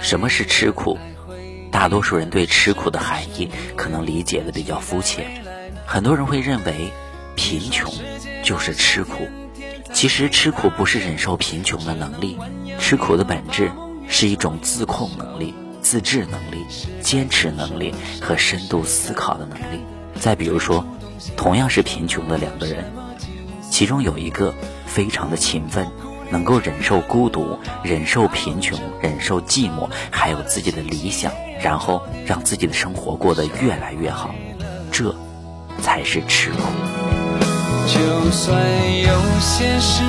什么是吃苦？大多数人对吃苦的含义可能理解的比较肤浅。很多人会认为，贫穷就是吃苦。其实吃苦不是忍受贫穷的能力，吃苦的本质是一种自控能力、自制能力、坚持能力和深度思考的能力。再比如说，同样是贫穷的两个人，其中有一个非常的勤奋。能够忍受孤独，忍受贫穷，忍受寂寞，还有自己的理想，然后让自己的生活过得越来越好，这才是吃苦。就算有些事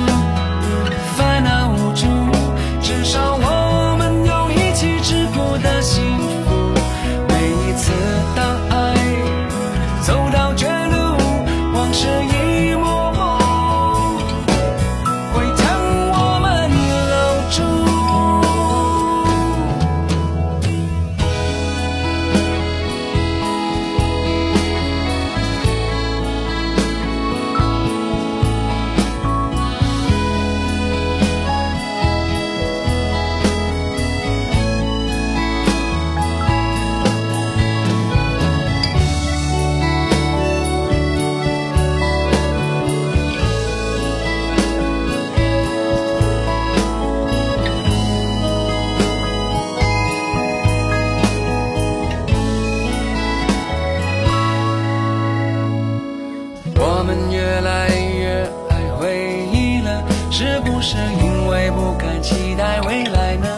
是因为不敢期待未来呢？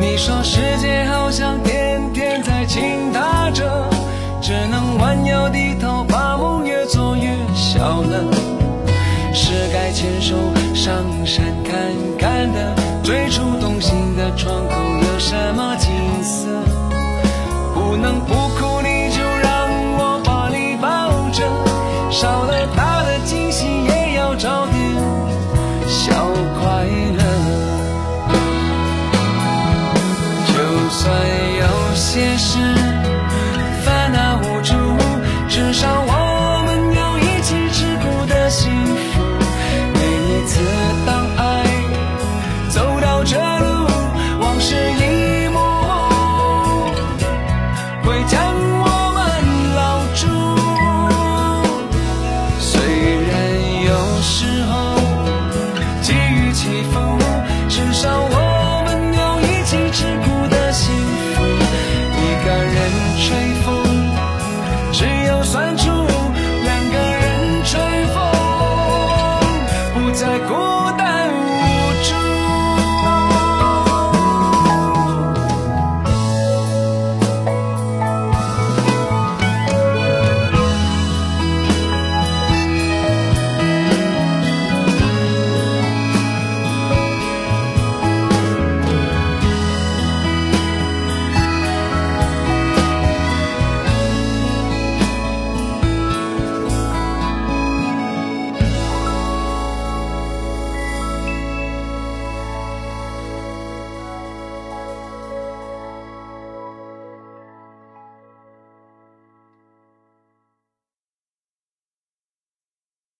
你说世界好像天天在倾塌着，只能弯腰低头，把梦越做越小了。是该牵手上山看看的，最初动心的窗口有什么景色？不能不算出